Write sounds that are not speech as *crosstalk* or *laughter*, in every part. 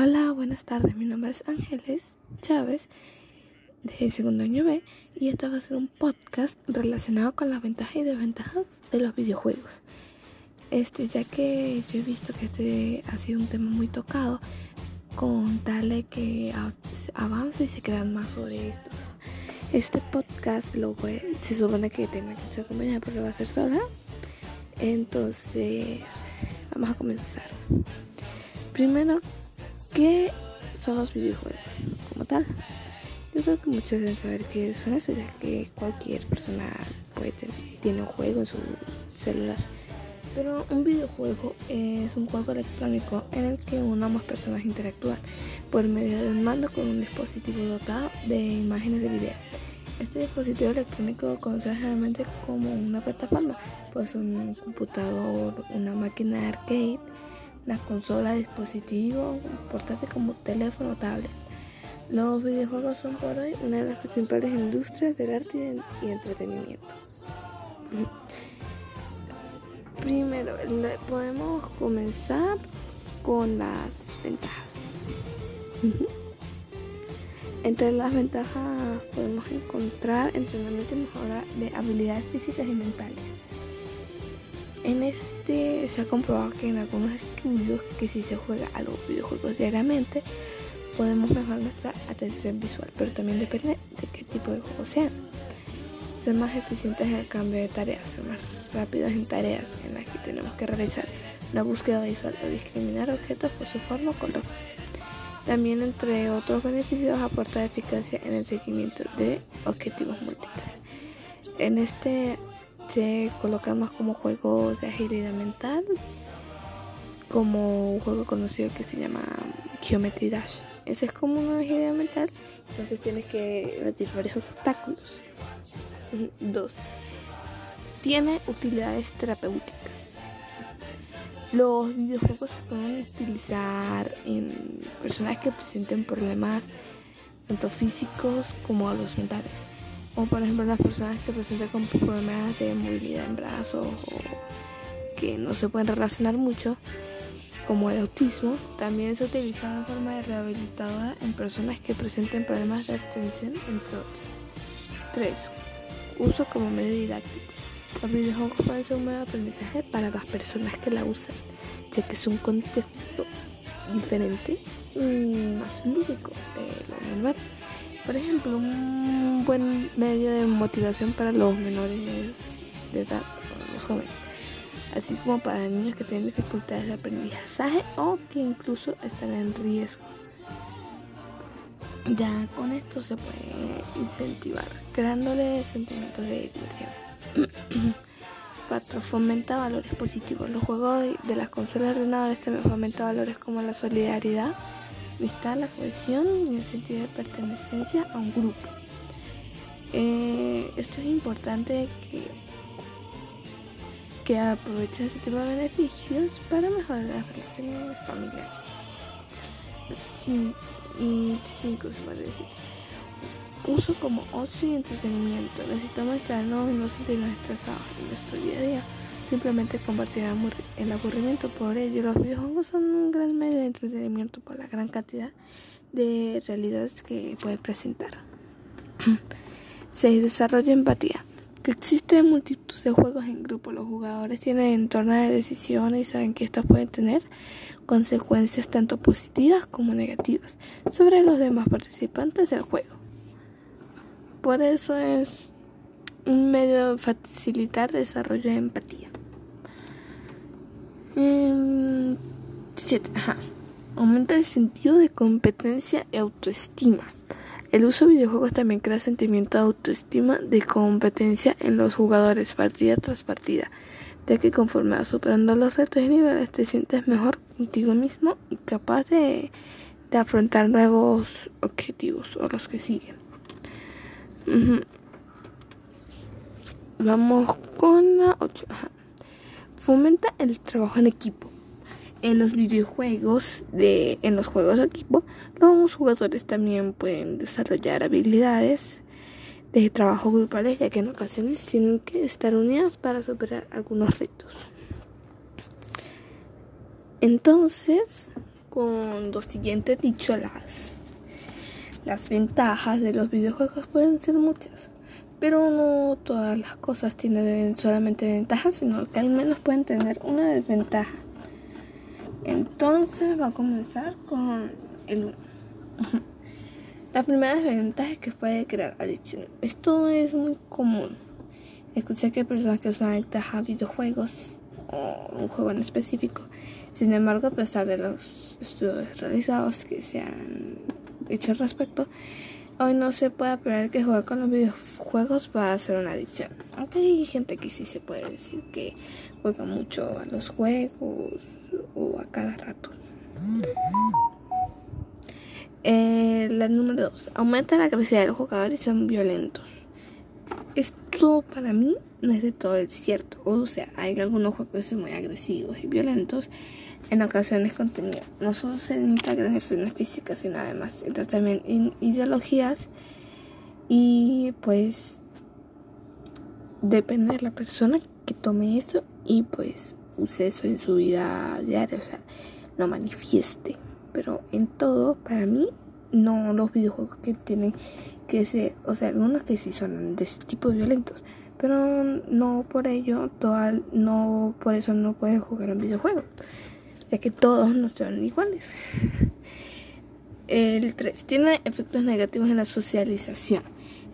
Hola, buenas tardes. Mi nombre es Ángeles Chávez de segundo año B y este va a ser un podcast relacionado con las ventajas y desventajas de los videojuegos. Este, ya que yo he visto que este ha sido un tema muy tocado, con tal de que avance y se crean más sobre estos. Este podcast lo voy, se supone que tiene que ser acompañado pero va a ser sola. Entonces, vamos a comenzar. Primero ¿Qué son los videojuegos como tal? Yo creo que muchos deben saber qué son eso, ya que cualquier persona puede tener, tiene un juego en su celular. Pero un videojuego es un juego electrónico en el que una o más personas interactúan por medio de un mando con un dispositivo dotado de imágenes de video. Este dispositivo electrónico conoce generalmente como una plataforma, pues un computador, una máquina de arcade, la consola, dispositivo, portátil como teléfono tablet. Los videojuegos son por hoy una de las principales industrias del arte y entretenimiento. Primero, podemos comenzar con las ventajas. Entre las ventajas podemos encontrar entrenamiento y mejora de habilidades físicas y mentales. En este se ha comprobado que en algunos estudios que si se juega a los videojuegos diariamente podemos mejorar nuestra atención visual, pero también depende de qué tipo de juego sean. Ser más eficientes en el cambio de tareas, ser más rápidos en tareas en las que tenemos que realizar una búsqueda visual o discriminar objetos por su forma o color. También, entre otros beneficios, aporta eficacia en el seguimiento de objetivos múltiples. En este se colocan más como juegos de agilidad mental, como un juego conocido que se llama Geometry Dash. Ese es como una agilidad mental, entonces tienes que batir varios obstáculos. Dos, tiene utilidades terapéuticas. Los videojuegos se pueden utilizar en personas que presenten problemas tanto físicos como los mentales o por ejemplo las personas que presentan con problemas de movilidad en brazos o que no se pueden relacionar mucho, como el autismo, también se utiliza en forma de rehabilitadora en personas que presenten problemas de atención, entre otros. 3. Uso como medio didáctico. Los videojuegos pueden ser un medio de aprendizaje para las personas que la usan, ya que es un contexto diferente, más lúdico de lo normal. Por ejemplo, un buen medio de motivación para los menores de edad, los jóvenes, así como para niños que tienen dificultades de aprendizaje o que incluso están en riesgo. Ya con esto se puede incentivar, creándole sentimientos de diversión. *clears throat* 4. Fomenta valores positivos. Los juegos de las consolas ordenadoras también fomentan valores como la solidaridad, está la cohesión y el sentido de pertenencia a un grupo. Eh, esto es importante que, que aprovechen ese tipo de beneficios para mejorar las relaciones familiares. 5 se puede decir. Uso como ocio y entretenimiento. Necesitamos distraernos y no sentirnos estresados en nuestro día a día simplemente compartir el aburrimiento. Por ello, los videojuegos son un gran medio de entretenimiento por la gran cantidad de realidades que puede presentar. *clears throat* 6. Desarrollo empatía. Que existe multitud de juegos en grupo. Los jugadores tienen entorno de decisiones y saben que estos pueden tener consecuencias tanto positivas como negativas sobre los demás participantes del juego. Por eso es un medio de facilitar desarrollo de empatía. 7. Aumenta el sentido de competencia y autoestima. El uso de videojuegos también crea sentimiento de autoestima, de competencia en los jugadores partida tras partida, ya que conforme vas superando los retos y niveles te sientes mejor contigo mismo y capaz de, afrontar nuevos objetivos o los que siguen. Vamos con la 8. Fomenta el trabajo en equipo. En los videojuegos, de, en los juegos de equipo, los jugadores también pueden desarrollar habilidades de trabajo grupales, ya que en ocasiones tienen que estar unidos para superar algunos retos. Entonces, con lo siguiente dicho, las, las ventajas de los videojuegos pueden ser muchas. Pero no todas las cosas tienen solamente ventajas, sino que al menos pueden tener una desventaja. Entonces va a comenzar con el 1. *laughs* La primera desventaja es que puede crear adicción. Esto es muy común. Escuché que personas que son adictas a videojuegos o un juego en específico. Sin embargo, a pesar de los estudios realizados que se han hecho al respecto, hoy no se puede esperar que jugar con los videojuegos va a ser una adicción. Aunque hay gente que sí se puede decir que juega mucho a los juegos o a cada rato. Eh, la número 2. Aumenta la agresividad de los jugadores y son violentos. Esto para mí no es de todo el cierto. O sea, hay algunos juegos que son muy agresivos y violentos. En ocasiones contenido. No solo se necesita agresiones físicas, sino además entra también en ideologías. Y pues depende de la persona que tome eso y pues use eso en su vida diaria. O sea, lo manifieste. Pero en todo, para mí, no los videojuegos que tienen que ser, o sea, algunos que sí son de ese tipo violentos, pero no por ello, total, no por eso no puedes jugar un videojuego, ya que todos no son iguales. *laughs* El 3 tiene efectos negativos en la socialización.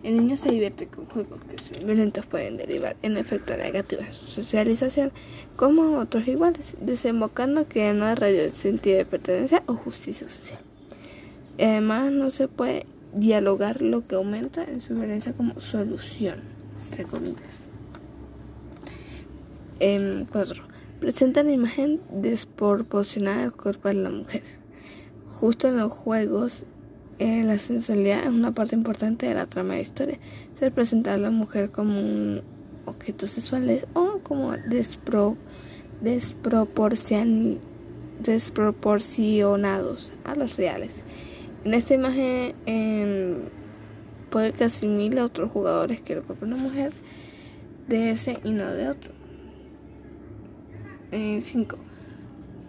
El niño se divierte con juegos que son violentos pueden derivar en efectos negativos en su socialización, como otros iguales, desembocando que no hay sentido de pertenencia o justicia social. Además, no se puede dialogar lo que aumenta en su violencia como solución, entre comillas. 4. Em, presenta la imagen desproporcionada del cuerpo de la mujer. Justo en los juegos, eh, la sensualidad es una parte importante de la trama de historia. Se presenta a la mujer como un objeto sexual o como despro, desproporcionados a los reales. En esta imagen puede que asimile a otros jugadores que cuerpo de una mujer de ese y no de otro. 5. Eh,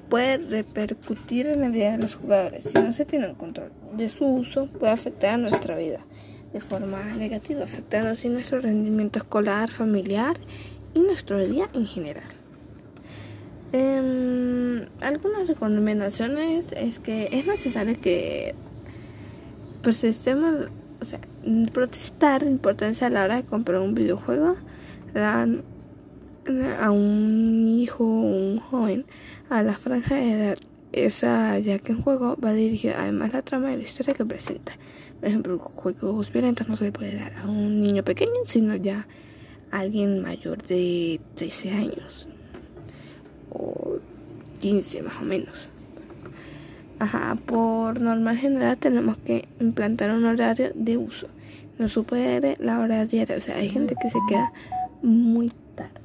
puede repercutir en la vida de los jugadores. Si no se tiene un control de su uso, puede afectar a nuestra vida de forma negativa, afectando así nuestro rendimiento escolar, familiar y nuestro día en general. Em, algunas recomendaciones es que es necesario que persistemos, o sea, protestar importancia a la hora de comprar un videojuego dan a un hijo o un joven a la franja de edad. Esa, ya que un juego va dirigido además la trama de la historia que presenta. Por ejemplo, juegos violentos no se le puede dar a un niño pequeño, sino ya a alguien mayor de 13 años o 15 más o menos. Ajá, por normal general tenemos que implantar un horario de uso. No supere la hora diaria. O sea, hay gente que se queda muy tarde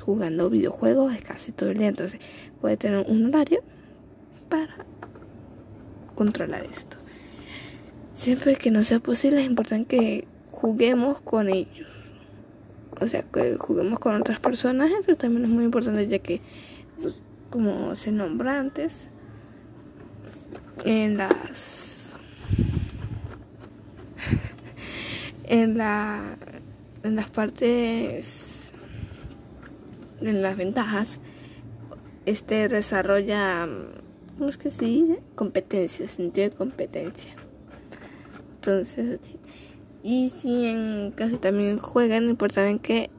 jugando videojuegos casi todo el día. Entonces puede tener un horario para controlar esto. Siempre que no sea posible es importante que juguemos con ellos. O sea, que juguemos con otras personas, pero también es muy importante ya que, pues, como se nombra antes, en las en la en las partes en las ventajas este desarrolla ¿cómo es que se competencia sentido de competencia. Entonces y si en casi también juegan importante que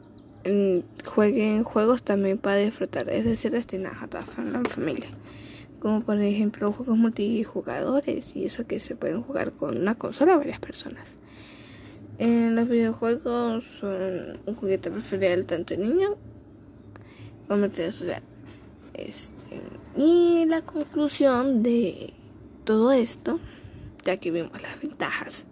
jueguen juegos también para disfrutar es decir destinados a toda la familia como por ejemplo juegos multijugadores y eso que se pueden jugar con una consola a varias personas. En los videojuegos son un juguete preferido tanto de niño como de social. Este, y la conclusión de todo esto, ya que vimos las ventajas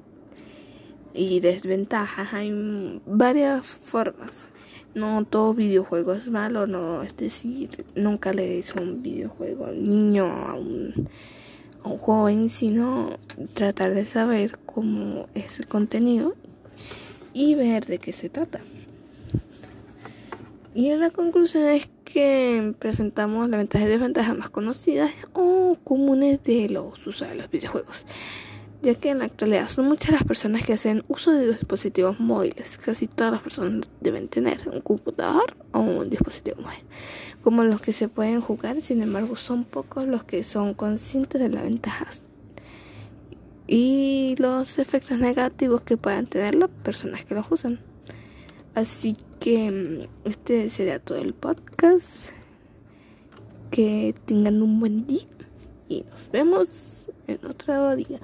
y desventajas, hay varias formas no todo videojuego es malo, no, es decir, nunca le hizo un videojuego al niño, a un, a un joven, sino tratar de saber cómo es el contenido y ver de qué se trata. Y la conclusión es que presentamos las ventajas y desventajas más conocidas o comunes de los usuarios de los videojuegos, ya que en la actualidad son muchas las personas que hacen uso de dispositivos móviles. Casi todas las personas deben tener un computador o un dispositivo móvil, como los que se pueden jugar, sin embargo son pocos los que son conscientes de las ventajas y los efectos negativos que puedan tener las personas que los usan. Así que mm, este sería todo el podcast. Que tengan un buen día y nos vemos en otro día.